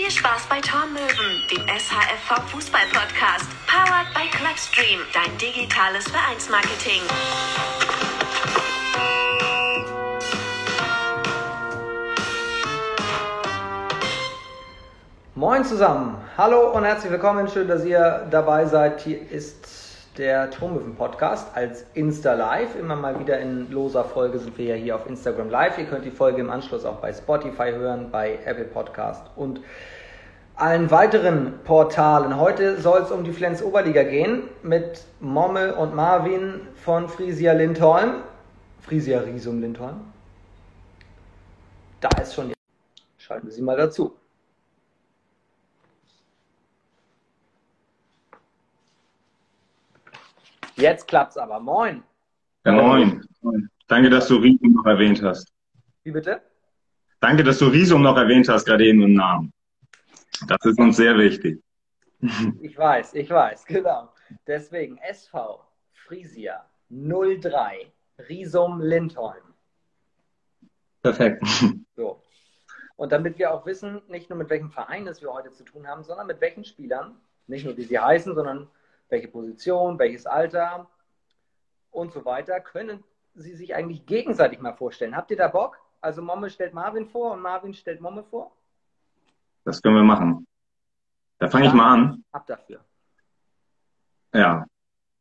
Viel Spaß bei Tormöwen, dem SHFV Fußball Podcast. Powered by Clubstream, dein digitales Vereinsmarketing. Moin zusammen, hallo und herzlich willkommen. Schön, dass ihr dabei seid. Hier ist der Turmöwen Podcast als Insta Live. Immer mal wieder in loser Folge sind wir ja hier auf Instagram Live. Ihr könnt die Folge im Anschluss auch bei Spotify hören, bei Apple Podcast und allen weiteren Portalen. Heute soll es um die Flens Oberliga gehen mit Momme und Marvin von Frisia Lindholm. Frisia Riesum Lindholm. Da ist schon die. Schalten sie mal dazu. Jetzt klappt's aber. Moin. Ja, moin. Danke, dass du Risum noch erwähnt hast. Wie bitte? Danke, dass du Risum noch erwähnt hast, gerade eben im Namen. Das ist uns sehr wichtig. Ich weiß, ich weiß, genau. Deswegen SV Frisia 03 Risum Lindholm. Perfekt. So. Und damit wir auch wissen, nicht nur mit welchem Verein es wir heute zu tun haben, sondern mit welchen Spielern, nicht nur wie sie heißen, sondern welche Position, welches Alter und so weiter, können Sie sich eigentlich gegenseitig mal vorstellen. Habt ihr da Bock? Also Momme stellt Marvin vor und Marvin stellt Momme vor? Das können wir machen. Da fange ich mal an. Ab dafür. Ja.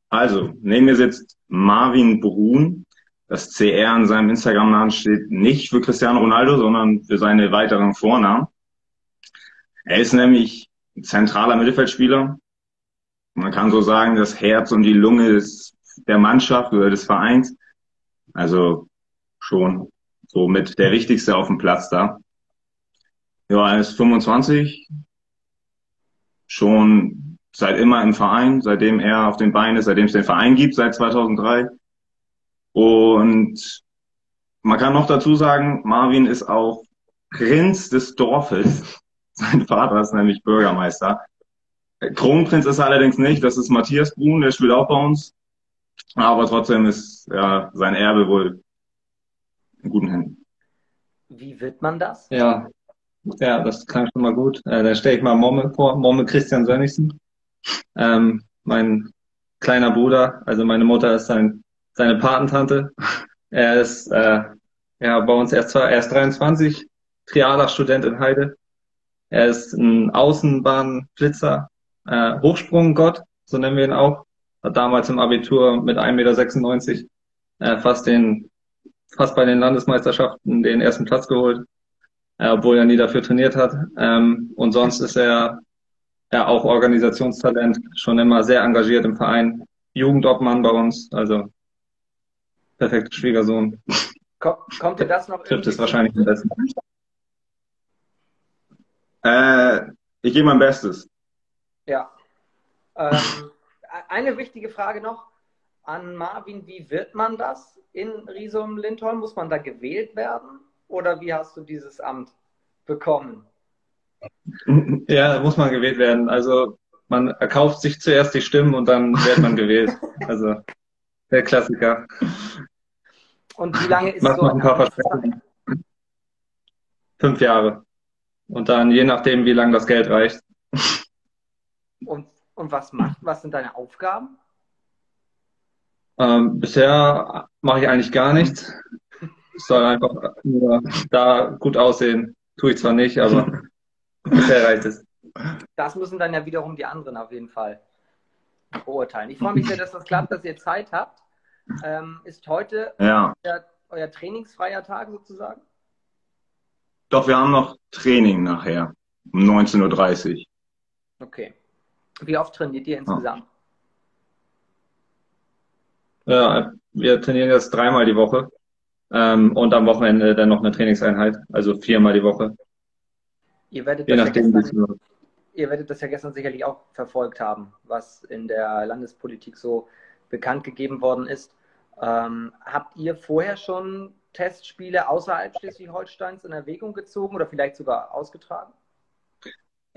Also, neben mir sitzt Marvin Brun. Das CR an seinem Instagram-Namen steht nicht für Cristiano Ronaldo, sondern für seine weiteren Vornamen. Er ist nämlich zentraler Mittelfeldspieler, man kann so sagen, das Herz und die Lunge des, der Mannschaft oder des Vereins. Also schon so mit der wichtigste auf dem Platz da. Ja, er ist 25, schon seit immer im Verein, seitdem er auf den Beinen ist, seitdem es den Verein gibt, seit 2003. Und man kann noch dazu sagen, Marvin ist auch Prinz des Dorfes. Sein Vater ist nämlich Bürgermeister. Kronprinz ist er allerdings nicht, das ist Matthias Brun, der spielt auch bei uns. Aber trotzdem ist ja sein Erbe wohl in guten Händen. Wie wird man das? Ja, ja, das klang schon mal gut. Äh, dann stelle ich mal Momme vor, Momme Christian Sönnigsen. Ähm, mein kleiner Bruder, also meine Mutter ist sein, seine Patentante. Er ist äh, ja bei uns erst zwar erst 23, Trialach-Student in Heide. Er ist ein Außenbahnflitzer, äh, Hochsprunggott, so nennen wir ihn auch. Hat damals im Abitur mit 1,96 Meter äh, fast den, fast bei den Landesmeisterschaften den ersten Platz geholt, äh, obwohl er nie dafür trainiert hat. Ähm, und sonst ist er ja auch Organisationstalent, schon immer sehr engagiert im Verein, Jugendobmann bei uns, also perfekter Schwiegersohn. Kommt dir das noch? Trifft es wahrscheinlich am besten. Äh, ich gebe mein Bestes. Ja. Ähm, eine wichtige Frage noch an Marvin. Wie wird man das in Riesum Lindholm? Muss man da gewählt werden? Oder wie hast du dieses Amt bekommen? Ja, muss man gewählt werden. Also man erkauft sich zuerst die Stimmen und dann wird man gewählt. Also der Klassiker. Und wie lange ist Macht so noch ein paar Versprechen. Fünf Jahre. Und dann je nachdem, wie lange das Geld reicht. Und, und was macht, was sind deine Aufgaben? Ähm, bisher mache ich eigentlich gar nichts. Ich soll einfach nur da gut aussehen. Tue ich zwar nicht, aber bisher reicht es. Das müssen dann ja wiederum die anderen auf jeden Fall beurteilen. Ich freue mich sehr, dass das klappt, dass ihr Zeit habt. Ähm, ist heute Ja. euer, euer trainingsfreier Tag sozusagen? Doch, wir haben noch Training nachher um 19.30 Uhr. Okay. Wie oft trainiert ihr insgesamt? Ja, wir trainieren jetzt dreimal die Woche. Ähm, und am Wochenende dann noch eine Trainingseinheit, also viermal die Woche. Ihr werdet, Je das ja nachdem, es gestern, ihr werdet das ja gestern sicherlich auch verfolgt haben, was in der Landespolitik so bekannt gegeben worden ist. Ähm, habt ihr vorher schon Testspiele außerhalb Schleswig-Holsteins in Erwägung gezogen oder vielleicht sogar ausgetragen?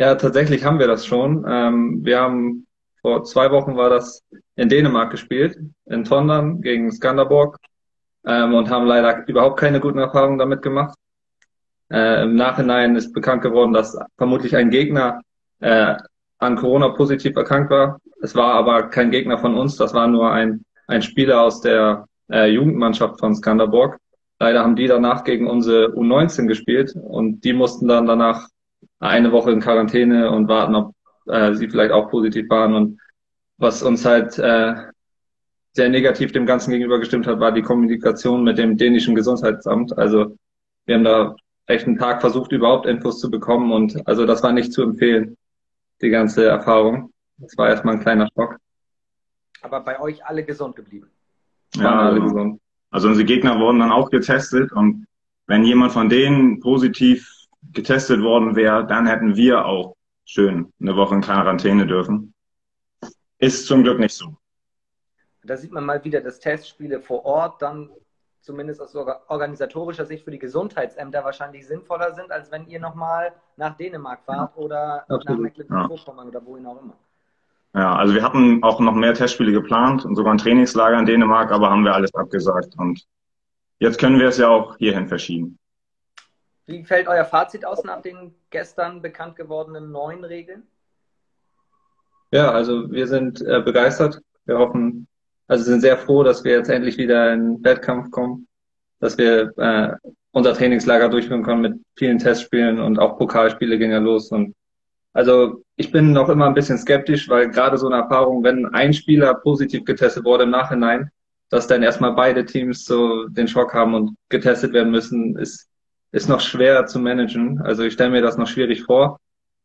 Ja, tatsächlich haben wir das schon. Ähm, wir haben vor zwei Wochen war das in Dänemark gespielt, in Tondern gegen Skanderborg ähm, und haben leider überhaupt keine guten Erfahrungen damit gemacht. Äh, Im Nachhinein ist bekannt geworden, dass vermutlich ein Gegner äh, an Corona positiv erkrankt war. Es war aber kein Gegner von uns, das war nur ein, ein Spieler aus der äh, Jugendmannschaft von Skanderborg. Leider haben die danach gegen unsere U19 gespielt und die mussten dann danach eine Woche in Quarantäne und warten, ob äh, sie vielleicht auch positiv waren. Und was uns halt äh, sehr negativ dem Ganzen gegenüber gestimmt hat, war die Kommunikation mit dem dänischen Gesundheitsamt. Also wir haben da echt einen Tag versucht, überhaupt Infos zu bekommen und also das war nicht zu empfehlen, die ganze Erfahrung. Das war erstmal ein kleiner Schock. Aber bei euch alle gesund geblieben. Ja, alle also, gesund. Also unsere Gegner wurden dann auch getestet und wenn jemand von denen positiv getestet worden wäre, dann hätten wir auch schön eine Woche in Quarantäne dürfen. Ist zum Glück nicht so. Da sieht man mal wieder, dass Testspiele vor Ort dann zumindest aus organisatorischer Sicht für die Gesundheitsämter wahrscheinlich sinnvoller sind, als wenn ihr nochmal nach Dänemark fahrt oder Absolut. nach Mecklenburg-Vorpommern ja. oder wohin auch immer. Ja, also wir hatten auch noch mehr Testspiele geplant und sogar ein Trainingslager in Dänemark, aber haben wir alles abgesagt und jetzt können wir es ja auch hierhin verschieben. Wie fällt euer Fazit aus nach den gestern bekannt gewordenen neuen Regeln? Ja, also wir sind äh, begeistert. Wir hoffen, also sind sehr froh, dass wir jetzt endlich wieder in Wettkampf kommen, dass wir äh, unser Trainingslager durchführen können mit vielen Testspielen und auch Pokalspiele gehen ja los. Und also ich bin noch immer ein bisschen skeptisch, weil gerade so eine Erfahrung, wenn ein Spieler positiv getestet wurde im Nachhinein, dass dann erstmal beide Teams so den Schock haben und getestet werden müssen, ist, ist noch schwer zu managen. Also ich stelle mir das noch schwierig vor,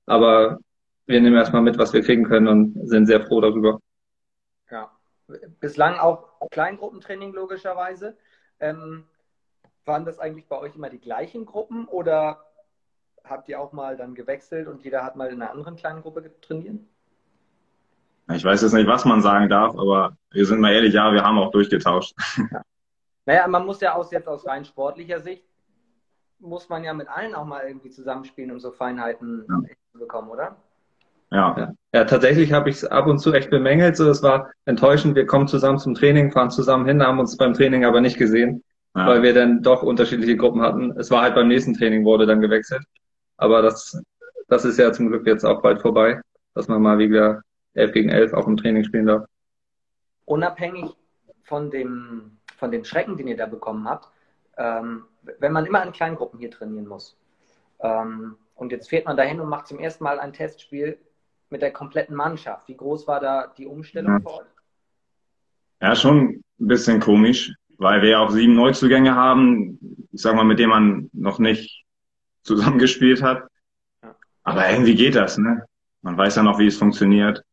aber wir nehmen erstmal mit, was wir kriegen können und sind sehr froh darüber. Ja, bislang auch Kleingruppentraining logischerweise. Ähm, waren das eigentlich bei euch immer die gleichen Gruppen oder habt ihr auch mal dann gewechselt und jeder hat mal in einer anderen kleinen Gruppe trainiert? Ich weiß jetzt nicht, was man sagen darf, aber wir sind mal ehrlich, ja, wir haben auch durchgetauscht. Ja. Naja, man muss ja aus jetzt aus rein sportlicher Sicht, muss man ja mit allen auch mal irgendwie zusammenspielen, um so Feinheiten ja. zu bekommen, oder? Ja. ja. Ja, tatsächlich habe ich es ab und zu echt bemängelt. So, es war enttäuschend. Wir kommen zusammen zum Training, fahren zusammen hin, haben uns beim Training aber nicht gesehen, ja. weil wir dann doch unterschiedliche Gruppen hatten. Es war halt beim nächsten Training wurde dann gewechselt. Aber das, das ist ja zum Glück jetzt auch bald vorbei, dass man mal wieder 11 gegen 11 auch im Training spielen darf. Unabhängig von dem, von dem Schrecken, den ihr da bekommen habt, ähm, wenn man immer in kleinen Gruppen hier trainieren muss ähm, und jetzt fährt man dahin und macht zum ersten Mal ein Testspiel mit der kompletten Mannschaft. Wie groß war da die Umstellung ja. für euch? Ja, schon ein bisschen komisch, weil wir auch sieben Neuzugänge haben, ich sag mal, mit denen man noch nicht zusammengespielt hat. Aber irgendwie geht das, ne? Man weiß ja noch, wie es funktioniert.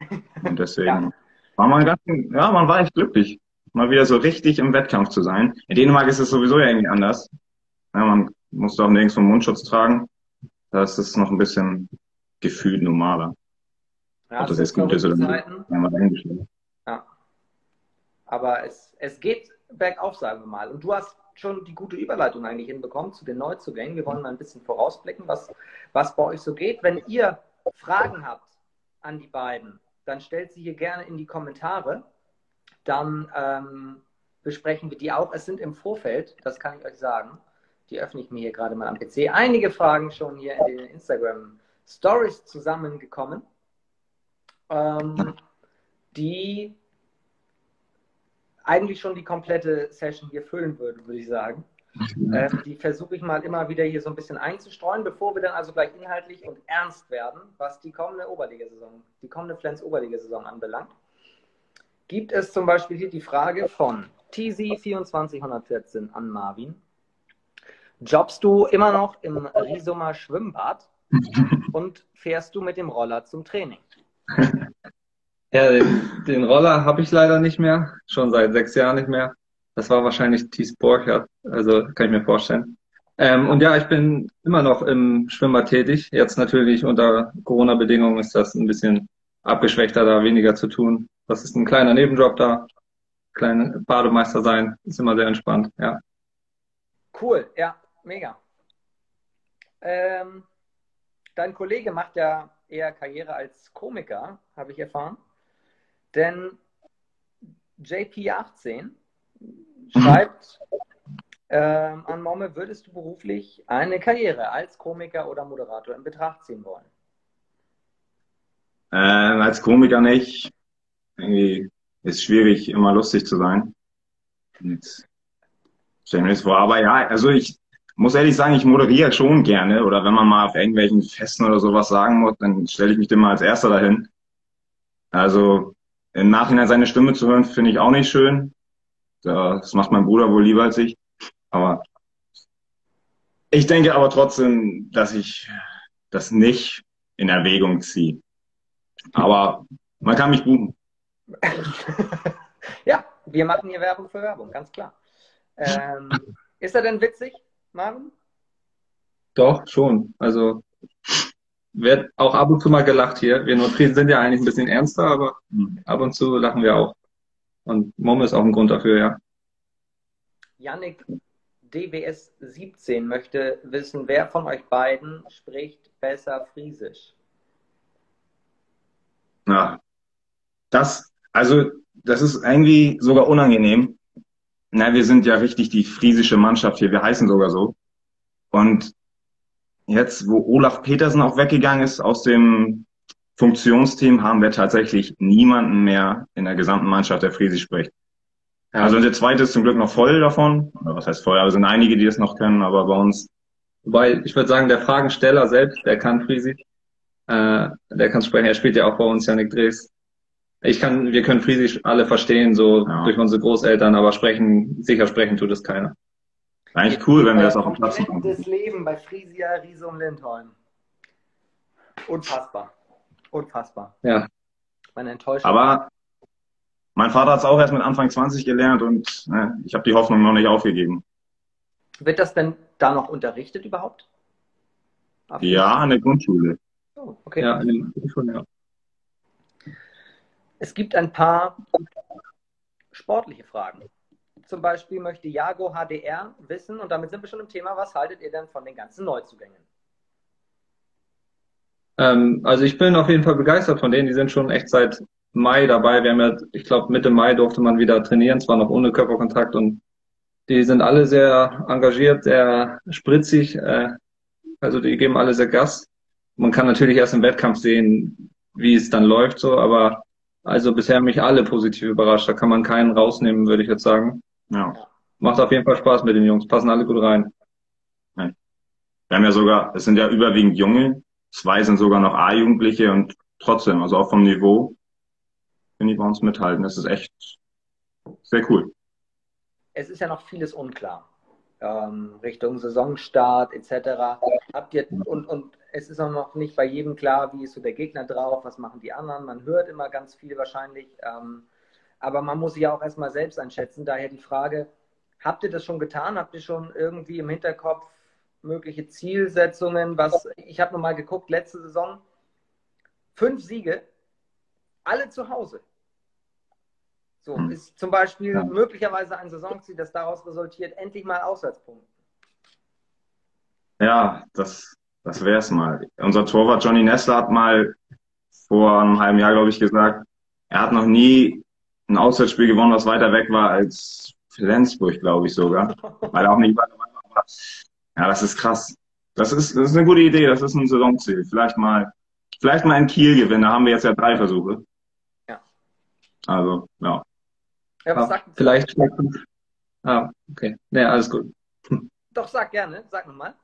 Und deswegen ja. war man ganz, ja, man war echt glücklich, mal wieder so richtig im Wettkampf zu sein. In Dänemark ist es sowieso ja irgendwie anders. Ja, man muss doch nirgends vom Mundschutz tragen. Da ist es noch ein bisschen gefühlt normaler. Ja, Ob das jetzt gut ist oder nicht, ja. Aber es, es geht bergauf, sagen wir mal. Und du hast schon die gute Überleitung eigentlich hinbekommen zu den Neuzugängen. Wir wollen mal ein bisschen vorausblicken, was, was bei euch so geht. Wenn ihr Fragen habt an die beiden, dann stellt sie hier gerne in die Kommentare. Dann ähm, besprechen wir die auch. Es sind im Vorfeld, das kann ich euch sagen, die öffne ich mir hier gerade mal am PC, einige Fragen schon hier in den Instagram Stories zusammengekommen, ähm, die eigentlich schon die komplette Session hier füllen würde, würde ich sagen. Ähm, die versuche ich mal immer wieder hier so ein bisschen einzustreuen, bevor wir dann also gleich inhaltlich und ernst werden, was die kommende Oberligasaison, die kommende Flens Oberligasaison anbelangt. Gibt es zum Beispiel hier die Frage von TZ2414 an Marvin. Jobbst du immer noch im Risumer Schwimmbad und fährst du mit dem Roller zum Training? Ja, den, den Roller habe ich leider nicht mehr, schon seit sechs Jahren nicht mehr. Das war wahrscheinlich Thies Borchert, also kann ich mir vorstellen. Ähm, und ja, ich bin immer noch im Schwimmer tätig. Jetzt natürlich unter Corona-Bedingungen ist das ein bisschen abgeschwächter, da weniger zu tun. Das ist ein kleiner Nebenjob da. Kleine Bademeister sein, ist immer sehr entspannt, ja. Cool, ja, mega. Ähm, dein Kollege macht ja eher Karriere als Komiker, habe ich erfahren. Denn JP18 schreibt, Ähm, an Momme, würdest du beruflich eine Karriere als Komiker oder Moderator in Betracht ziehen wollen? Ähm, als Komiker nicht. Irgendwie ist schwierig, immer lustig zu sein. Jetzt stell mir das vor. Aber ja, also ich muss ehrlich sagen, ich moderiere schon gerne. Oder wenn man mal auf irgendwelchen Festen oder sowas sagen muss, dann stelle ich mich immer als Erster dahin. Also im Nachhinein seine Stimme zu hören, finde ich auch nicht schön. Das macht mein Bruder wohl lieber als ich. Aber ich denke aber trotzdem, dass ich das nicht in Erwägung ziehe. Aber man kann mich buchen. ja, wir machen hier Werbung für Werbung, ganz klar. Ähm, ist er denn witzig, Marvin? Doch, schon. Also wird auch ab und zu mal gelacht hier. Wir Nordfriesen sind ja eigentlich ein bisschen ernster, aber ab und zu lachen wir auch. Und Mom ist auch ein Grund dafür, ja. Yannick DBS 17 möchte wissen, wer von euch beiden spricht besser Friesisch? Ja, das, also, das ist irgendwie sogar unangenehm. Na, wir sind ja richtig die friesische Mannschaft hier. Wir heißen sogar so. Und jetzt, wo Olaf Petersen auch weggegangen ist aus dem Funktionsteam, haben wir tatsächlich niemanden mehr in der gesamten Mannschaft, der Friesisch spricht. Ja. Also der zweite ist zum Glück noch voll davon. Oder was heißt voll? Aber es sind einige, die das noch können, aber bei uns. Wobei, ich würde sagen, der Fragensteller selbst, der kann Friesisch. Äh, der kann sprechen. Er spielt ja auch bei uns, Janik Drees. Ich kann, wir können Friesisch alle verstehen, so ja. durch unsere Großeltern, aber sprechen, sicher sprechen tut es keiner. Eigentlich cool, wenn wir das auf dem Platz machen. Das Leben bei Friesia, Riese und Lindholm. Unfassbar. Unfassbar. Ja. Meine Enttäuschung. Aber mein Vater hat es auch erst mit Anfang 20 gelernt und ne, ich habe die Hoffnung noch nicht aufgegeben. Wird das denn da noch unterrichtet überhaupt? Ja, an der Grundschule. Oh, okay. Ja, an der Grundschule, ja. Es gibt ein paar sportliche Fragen. Zum Beispiel möchte Jago HDR wissen, und damit sind wir schon im Thema, was haltet ihr denn von den ganzen Neuzugängen? Ähm, also ich bin auf jeden Fall begeistert von denen. Die sind schon echt seit Mai dabei. Wir haben ja, ich glaube, Mitte Mai durfte man wieder trainieren, zwar noch ohne Körperkontakt und die sind alle sehr engagiert, sehr spritzig. Äh, also die geben alle sehr Gas. Man kann natürlich erst im Wettkampf sehen, wie es dann läuft, so, aber also bisher mich alle positiv überrascht. Da kann man keinen rausnehmen, würde ich jetzt sagen. Ja. Macht auf jeden Fall Spaß mit den Jungs, passen alle gut rein. Wir haben ja sogar, es sind ja überwiegend Junge, zwei sind sogar noch A-Jugendliche und trotzdem, also auch vom Niveau, können die bei uns mithalten. Das ist echt sehr cool. Es ist ja noch vieles unklar. Ähm, Richtung Saisonstart etc. Habt ihr und, und es ist auch noch nicht bei jedem klar, wie ist so der Gegner drauf, was machen die anderen. Man hört immer ganz viel wahrscheinlich. Ähm, aber man muss sich ja auch erstmal selbst einschätzen. Daher die Frage, habt ihr das schon getan? Habt ihr schon irgendwie im Hinterkopf mögliche Zielsetzungen? Was, ich habe nochmal geguckt, letzte Saison, fünf Siege, alle zu Hause. So, hm. ist zum Beispiel ja. möglicherweise ein Saisonziel, das daraus resultiert, endlich mal Auswärtspunkte. Ja, das, das wäre es mal. Unser Torwart Johnny Nessler hat mal vor einem halben Jahr, glaube ich, gesagt, er hat noch nie ein Auswärtsspiel gewonnen, was weiter weg war als Flensburg, glaube ich sogar. Weil er auch nicht weiter war. Ja, das ist krass. Das ist, das ist eine gute Idee, das ist ein Saisonziel. Vielleicht mal, vielleicht mal ein Kiel gewinnen, da haben wir jetzt ja drei Versuche. Ja. Also, ja. Ja, was sagt vielleicht. Ah, okay. Nee, alles gut. Doch, sag gerne, sag nochmal.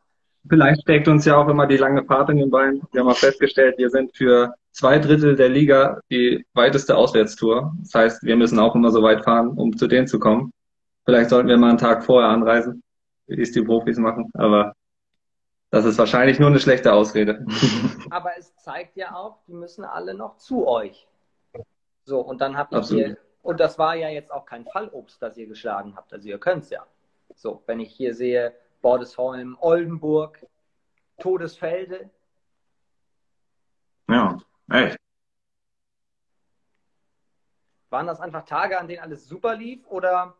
Vielleicht steckt uns ja auch immer die lange Fahrt in den Beinen. Wir haben auch festgestellt, wir sind für zwei Drittel der Liga die weiteste Auswärtstour. Das heißt, wir müssen auch immer so weit fahren, um zu denen zu kommen. Vielleicht sollten wir mal einen Tag vorher anreisen, wie es die Profis machen. Aber das ist wahrscheinlich nur eine schlechte Ausrede. Aber es zeigt ja auch, die müssen alle noch zu euch. So, und dann habt ihr, und das war ja jetzt auch kein Fallobst, das ihr geschlagen habt. Also ihr könnt es ja. So, wenn ich hier sehe, Bordesholm, Oldenburg, Todesfelde. Ja, echt. Waren das einfach Tage, an denen alles super lief oder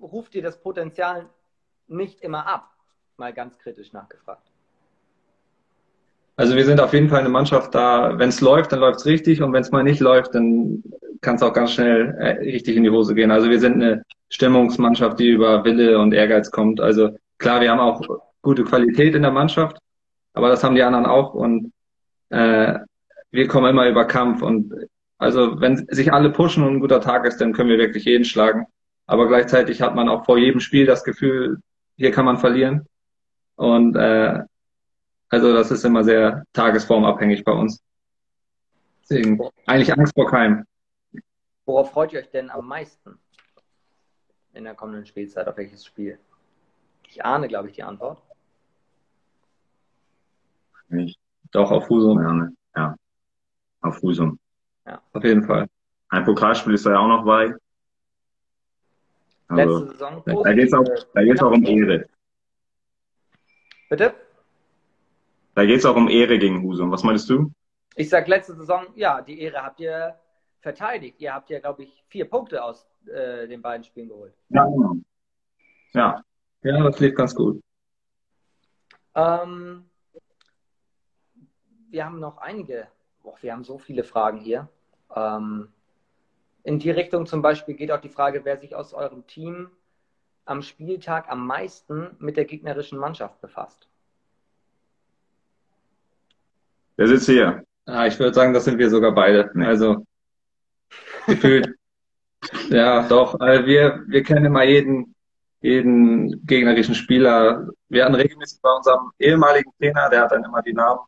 ruft ihr das Potenzial nicht immer ab? Mal ganz kritisch nachgefragt. Also wir sind auf jeden Fall eine Mannschaft da, wenn es läuft, dann läuft es richtig und wenn es mal nicht läuft, dann kann es auch ganz schnell äh, richtig in die Hose gehen. Also wir sind eine Stimmungsmannschaft, die über Wille und Ehrgeiz kommt. Also klar, wir haben auch gute Qualität in der Mannschaft, aber das haben die anderen auch und äh, wir kommen immer über Kampf und also wenn sich alle pushen und ein guter Tag ist, dann können wir wirklich jeden schlagen. Aber gleichzeitig hat man auch vor jedem Spiel das Gefühl, hier kann man verlieren. Und äh, also das ist immer sehr tagesformabhängig bei uns. Deswegen eigentlich Angst vor keinem. Worauf freut ihr euch denn am meisten in der kommenden Spielzeit? Auf welches Spiel? Ich ahne, glaube ich, die Antwort. Nicht. Doch, auf Husum. Ja, ne? ja. Auf Husum. Ja, auf jeden Fall. Ein Pokalspiel ist da ja auch noch bei. Also, Letzte Saison. da geht's auch, da geht's auch um Ehre. Bitte? Da geht's auch um Ehre gegen Husum. Was meinst du? Ich sag letzte Saison, ja, die Ehre habt ihr verteidigt. Ihr habt ja, glaube ich, vier Punkte aus äh, den beiden Spielen geholt. Ja, genau. Ja. Ja, das lief ganz gut. Ähm, wir haben noch einige, boah, wir haben so viele Fragen hier. Ähm, in die Richtung zum Beispiel geht auch die Frage, wer sich aus eurem Team am Spieltag am meisten mit der gegnerischen Mannschaft befasst. Wer sitzt hier? Ja, ich würde sagen, das sind wir sogar beide. Nee. Also gefühlt. ja, doch. Also wir, wir kennen immer jeden, jeden gegnerischen Spieler. Wir hatten regelmäßig bei unserem ehemaligen Trainer, der hat dann immer die Namen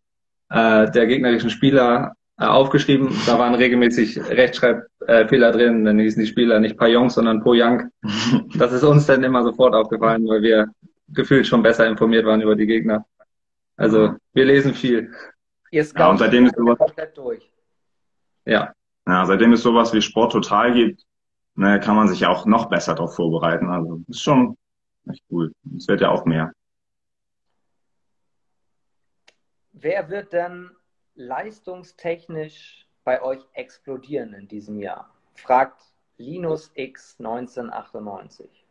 äh, der gegnerischen Spieler äh, aufgeschrieben. Da waren regelmäßig Rechtschreibfehler drin. Dann hießen die Spieler nicht Payong, sondern Poyang. Das ist uns dann immer sofort aufgefallen, weil wir gefühlt schon besser informiert waren über die Gegner. Also wir lesen viel. Ihr Ja, und seitdem ist sowas, komplett durch. Ja, ja, seitdem es sowas wie Sport total gibt, ne, kann man sich ja auch noch besser darauf vorbereiten. Also ist schon echt cool. Es wird ja auch mehr. Wer wird denn leistungstechnisch bei euch explodieren in diesem Jahr? Fragt Linus X 1998.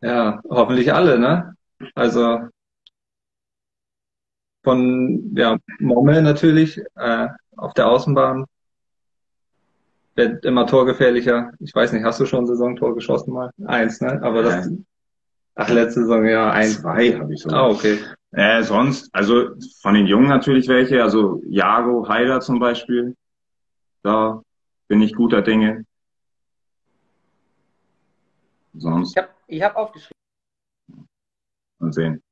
ja, hoffentlich alle, ne? Also von ja, Mommel natürlich äh, auf der Außenbahn wird immer torgefährlicher. Ich weiß nicht, hast du schon ein Saisontor geschossen mal? Eins, ne? Aber das, ach, letzte Saison ja eins. Zwei habe ich so. Ah, okay. Äh, sonst, also von den Jungen natürlich welche, also Jago Haider zum Beispiel. Da bin ich guter Dinge. Sonst Ich habe ich hab aufgeschrieben. mal sehen.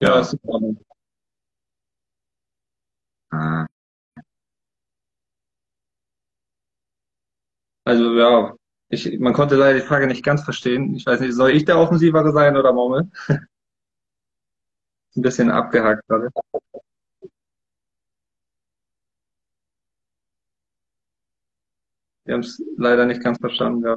Ja, Ordnung. Äh, Also ja, ich, man konnte leider die Frage nicht ganz verstehen. Ich weiß nicht, soll ich der Offensivere sein oder Mommel? Ein bisschen abgehakt gerade. Wir haben es leider nicht ganz verstanden. Ja.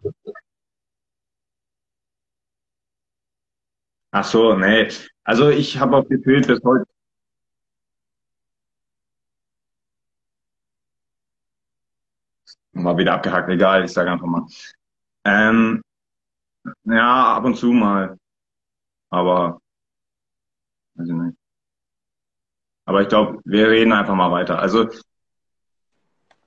Ach so, nee. Also ich habe auch gefühlt bis heute. War wieder abgehakt, egal, ich sage einfach mal. Ähm, ja, ab und zu mal. Aber, weiß ich nicht. Aber ich glaube, wir reden einfach mal weiter. Also,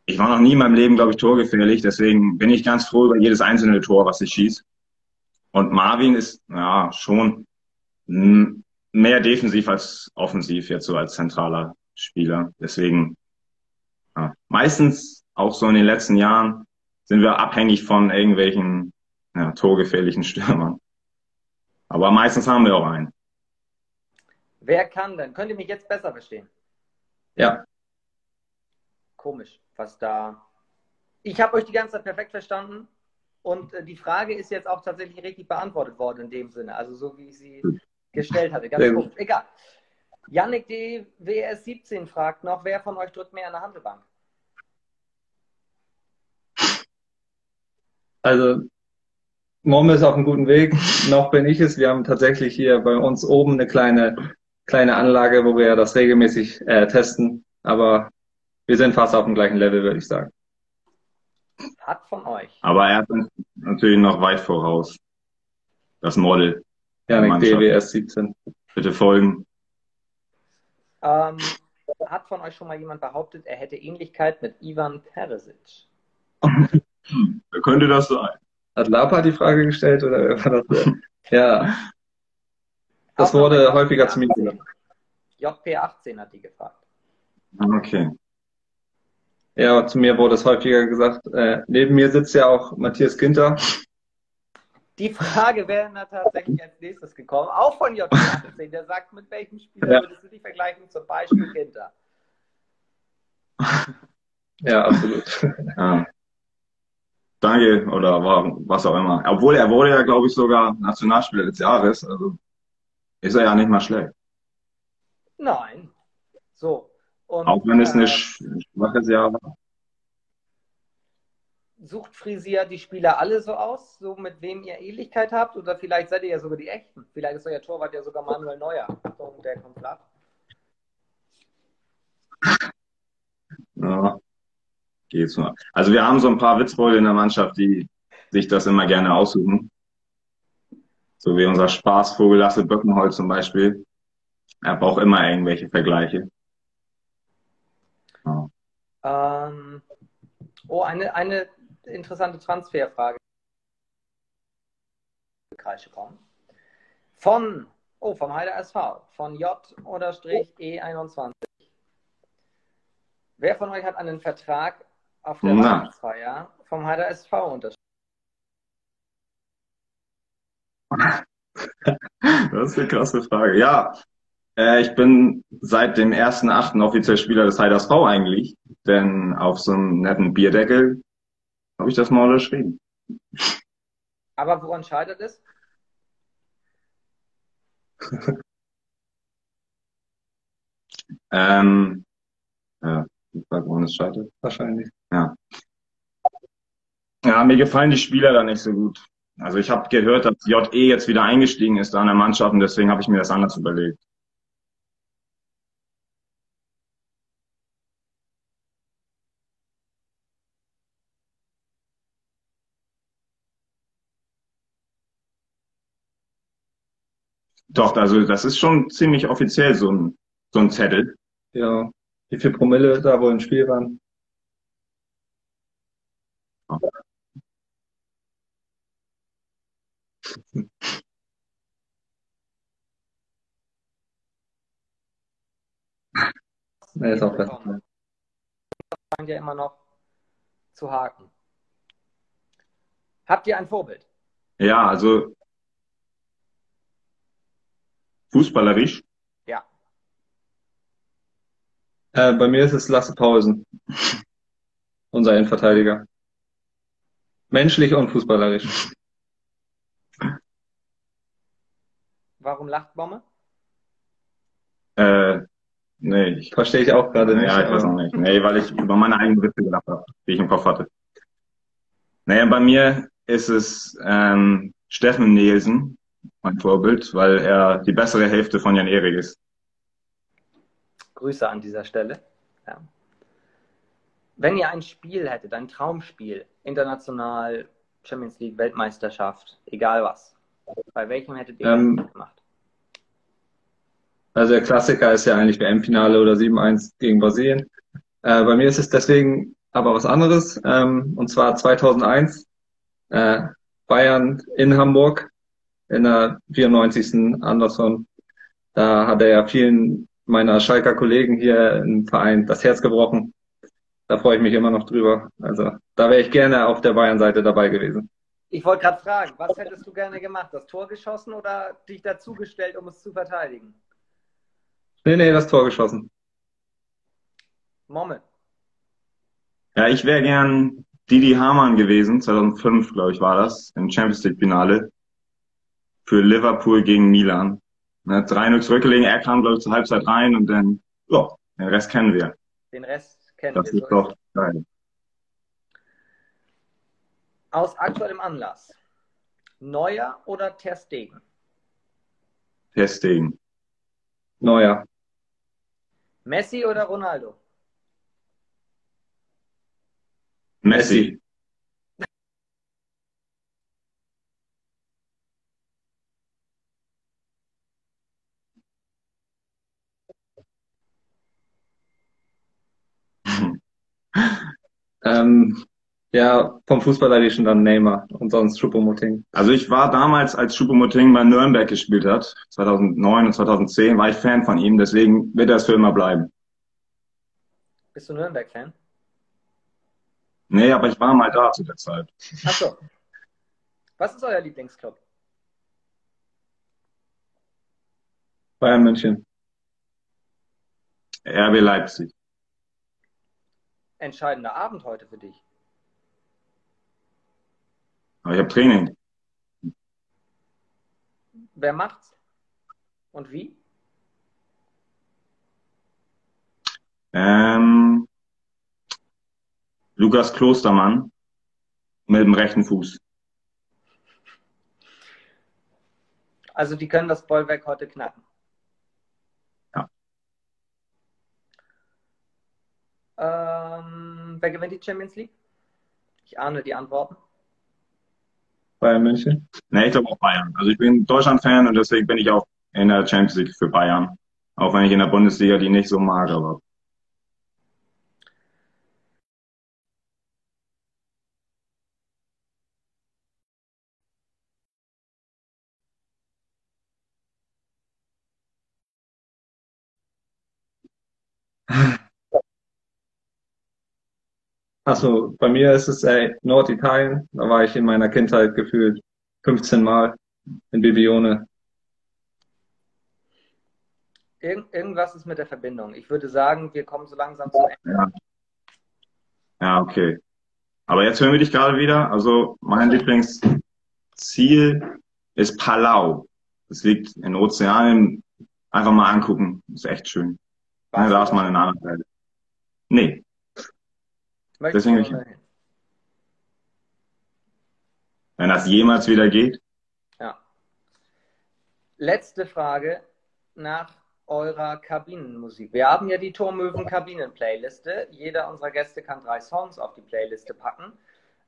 ich war noch nie in meinem Leben, glaube ich, torgefährlich. Deswegen bin ich ganz froh über jedes einzelne Tor, was ich schieße. Und Marvin ist, ja, schon mehr defensiv als offensiv jetzt so als zentraler Spieler. Deswegen, ja, meistens auch so in den letzten Jahren sind wir abhängig von irgendwelchen, ja, torgefährlichen Stürmern. Aber meistens haben wir auch einen. Wer kann denn? Könnt ihr mich jetzt besser verstehen? Ja, Komisch, was da. Ich habe euch die ganze Zeit perfekt verstanden und äh, die Frage ist jetzt auch tatsächlich richtig beantwortet worden in dem Sinne. Also so wie ich sie gestellt hatte. Ganz gut. Egal. Yannick DWS 17 fragt noch, wer von euch drückt mehr an der Handelbank? also Mommel ist auf einem guten Weg. Noch bin ich es. Wir haben tatsächlich hier bei uns oben eine kleine, kleine Anlage, wo wir das regelmäßig äh, testen. Aber wir sind fast auf dem gleichen Level, würde ich sagen. hat von euch. Aber er hat uns natürlich noch weit voraus. Das Model. Janik. DWS 17. Bitte folgen. Ähm, hat von euch schon mal jemand behauptet, er hätte Ähnlichkeit mit Ivan Peresic? Wer könnte das sein? Hat Lapa die Frage gestellt oder wer war das? Ja, das Auch wurde häufiger zu mir JP18. gesagt. JP18 hat die gefragt. Okay. Ja, zu mir wurde es häufiger gesagt. Äh, neben mir sitzt ja auch Matthias Ginter. Die Frage wäre dann tatsächlich als nächstes gekommen, auch von JP18. Der sagt, mit welchem Spieler Ja. würdest du dich vergleichen? Zum Beispiel Ginter. Ja, absolut. Ja. Danke oder was auch immer. Obwohl er wurde ja, glaube ich, sogar Nationalspieler des Jahres. Also ist er ja nicht mal schlecht. Nein. So. Und, Auch wenn es äh, ein sch- schwaches Jahr war. Sucht Frisier die Spieler alle so aus, so mit wem ihr Ähnlichkeit habt? Oder vielleicht seid ihr ja sogar die Echten. Vielleicht ist euer Torwart ja sogar Manuel Neuer. Achtung, der kommt flach. Ja. Geht's mal. Also wir haben so ein paar Witzbold in der Mannschaft, die sich das immer gerne aussuchen. So wie unser Spaßvogel Lasse Böckenholz zum Beispiel. Er braucht immer irgendwelche Vergleiche. Ja. Ähm, oh, eine, eine interessante Transferfrage. Kreische kommen. Von, oh, vom Heider SV, von J oder Strich E21. Wer von euch hat einen Vertrag auf der Na. Weihnachtsfeier vom Heider SV unterschrieben? Das ist eine krasse Frage. Ja, äh, ich bin seit dem 1.8. offiziell Spieler des Heiders V eigentlich, denn auf so einem netten Bierdeckel habe ich das mal unterschrieben. Aber woran scheitert es? Ähm, ja, ich frage, woran es scheitert. Wahrscheinlich. Ja, mir gefallen die Spieler da nicht so gut. Also ich habe gehört, dass JE jetzt wieder eingestiegen ist da in der Mannschaft und deswegen habe ich mir das anders überlegt. Doch, also das ist schon ziemlich offiziell so ein, so ein Zettel. Ja. Wie viel Promille da wohl im Spiel waren? Nee, ist auch besser. scheint ja immer noch zu haken. Habt ihr ein Vorbild? Ja, also fußballerisch. Ja. Äh, bei mir ist es Lasse Pausen. Unser Innenverteidiger. Menschlich und fußballerisch. Warum lacht Bomme? Äh, nee, ich, Verstehe ich auch gerade nicht. ja, ich weiß noch nicht. Nee, weil ich über meine eigenen Witze gedacht habe, die ich im Kopf hatte. Naja, bei mir ist es ähm, Steffen Nielsen, mein Vorbild, weil er die bessere Hälfte von Jan Erik ist. Grüße an dieser Stelle. Ja. Wenn ihr ein Spiel hättet, ein Traumspiel, international, Champions League, Weltmeisterschaft, egal was, bei welchem hättet ihr Ähm, das gemacht? Also der Klassiker ist ja eigentlich WM-Finale oder 7-1 gegen Brasilien. Äh, bei mir ist es deswegen aber was anderes. Ähm, und zwar 2001 äh, Bayern in Hamburg in der 94. Anderson. Da hat er ja vielen meiner Schalker Kollegen hier im Verein das Herz gebrochen. Da freue ich mich immer noch drüber. Also da wäre ich gerne auf der Bayern-Seite dabei gewesen. Ich wollte gerade fragen, was hättest du gerne gemacht? Das Tor geschossen oder dich dazugestellt, um es zu verteidigen? Nee, nee, das Tor geschossen. Momme. Ja, ich wäre gern Didi Hamann gewesen, 2005, glaube ich, war das, im Champions League Finale für Liverpool gegen Milan. Ne, 3-0 zurückgelegen, er kam, glaube ich, zur Halbzeit rein und dann, ja, den Rest kennen wir. Den Rest kennen Das wir. ist So doch geil. Aus aktuellem Anlass. Neuer oder Ter Stegen? Testing. Neuer. Messi oder Ronaldo? Messi. Ähm, ja, vom Fußball hatte ich schon dann Neymar und sonst Choupo-Moting. Also ich war damals, als Choupo-Moting bei Nürnberg gespielt hat, 2009 und 2010, war ich Fan von ihm, deswegen wird das für immer bleiben. Bist du Nürnberg-Fan? Nee, aber ich war mal da zu der Zeit. Achso. Was ist euer Lieblingsclub? Bayern München. RB Leipzig. Entscheidender Abend heute für dich. Aber ich habe Training. Wer macht's? Und wie? Ähm, Lukas Klostermann mit dem rechten Fuß. Also die können das Bollwerk heute knacken. Ja. Ähm, wer gewinnt die Champions League? Ich ahne die Antworten. Bayern München. Nee, ich glaube auch Bayern. Also ich bin Deutschland-Fan und deswegen bin ich auch in der Champions League für Bayern. Auch wenn ich in der Bundesliga die nicht so mag, aber. Achso, bei mir ist es ey, Norditalien. Da war ich in meiner Kindheit gefühlt 15 Mal in Bibione. Irgend, irgendwas ist mit der Verbindung. Ich würde sagen, wir kommen so langsam zum Ende. Ja. Ja, okay. Aber jetzt hören wir dich gerade wieder. Also mein Lieblingsziel ist Palau. Das liegt in Ozeanien. Einfach mal angucken. Ist echt schön. Da ist man in einer anderen Welt. Nee. Möchtest deswegen du ich- mal hin? Wenn das jemals wieder geht. Ja. Letzte Frage nach eurer Kabinenmusik. Wir haben ja die Turmöwen Kabinen-Playliste. Jeder unserer Gäste kann drei Songs auf die Playliste packen.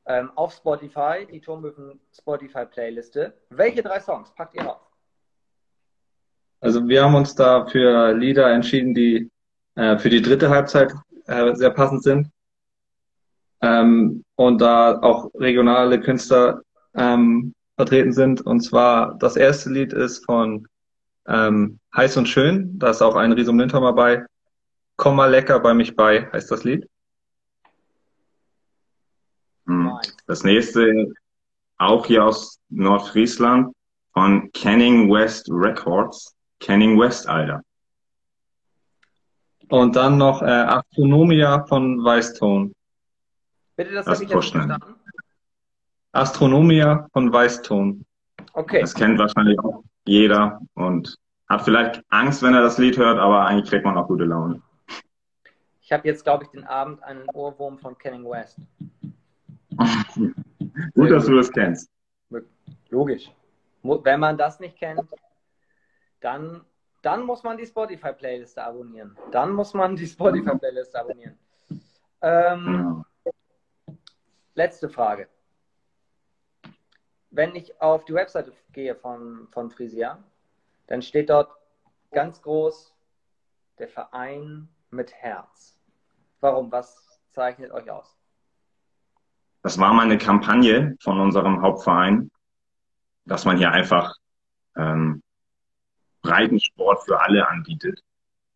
Ähm, auf Spotify, die Turmöwen Spotify-Playliste. Welche drei Songs packt ihr auf? Also wir haben uns da für Lieder entschieden, die äh, für die dritte Halbzeit äh, sehr passend sind. Ähm, und da auch regionale Künstler ähm, vertreten sind. Und zwar das erste Lied ist von ähm, Heiß und Schön. Da ist auch ein Risum Lindholm dabei. Komm mal lecker bei mich bei, heißt das Lied. Hm. Das nächste, auch hier aus Nordfriesland, von Canning West Records. Canning West, Alter. Und dann noch äh, Astronomia von Weißton. Bitte, das habe ich jetzt verstanden. Astronomia von Weißton. Okay. Das kennt wahrscheinlich auch jeder und hat vielleicht Angst, wenn er das Lied hört, aber eigentlich kriegt man auch gute Laune. Ich habe jetzt, glaube ich, den Abend einen Ohrwurm von Kenning West. Gut, dass du das kennst. Logisch. Wenn man das nicht kennt, dann, dann muss man die Spotify-Playliste abonnieren. Dann muss man die Spotify-Playliste abonnieren. Ähm, Ja. Letzte Frage. Wenn ich auf die Webseite gehe von, von Frisia, dann steht dort ganz groß der Verein mit Herz. Warum? Was zeichnet euch aus? Das war mal eine Kampagne von unserem Hauptverein, dass man hier einfach ähm, Breitensport für alle anbietet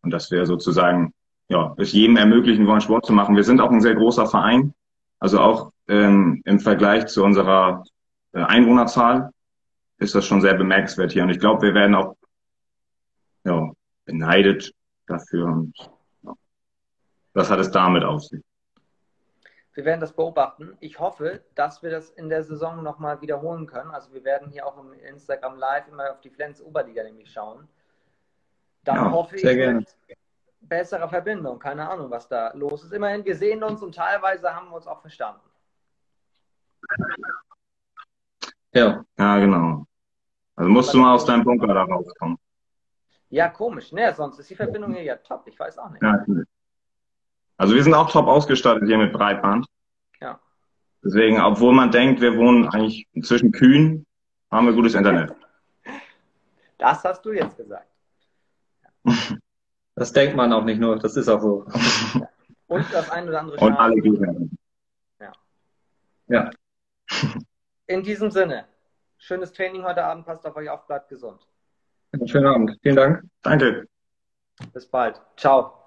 und dass wir sozusagen ja, es jedem ermöglichen wollen, Sport zu machen. Wir sind auch ein sehr großer Verein, also auch ähm, im Vergleich zu unserer äh, Einwohnerzahl ist das schon sehr bemerkenswert hier. Und ich glaube, wir werden auch ja, beneidet dafür. Und ja, was hat es damit auf sich? Wir werden das beobachten. Ich hoffe, dass wir das in der Saison nochmal wiederholen können. Also wir werden hier auch im Instagram Live immer auf die Flens Oberliga nämlich schauen. Dann Ja, hoffe ich sehr gerne. Mit besserer Verbindung. Keine Ahnung, was da los ist. Immerhin, wir sehen uns und teilweise haben wir uns auch verstanden. Ja, Ja, genau. Also musst du mal aus deinem Bunker da rauskommen. Ja, komisch. Ne, sonst ist die Verbindung hier ja top. Ich weiß auch nicht. Ja. Also wir sind auch top ausgestattet hier mit Breitband. Ja. Deswegen, obwohl man denkt, wir wohnen eigentlich zwischen Kühen, haben wir gutes Internet. Das hast du jetzt gesagt. das denkt man auch nicht nur, das ist auch so. Und das ein oder andere Und Schaf. alle Gegner. Ja. Ja. In diesem Sinne, schönes Training heute Abend, passt auf euch auf, bleibt gesund. Schönen Abend. Vielen Dank. Danke. Bis bald. Ciao.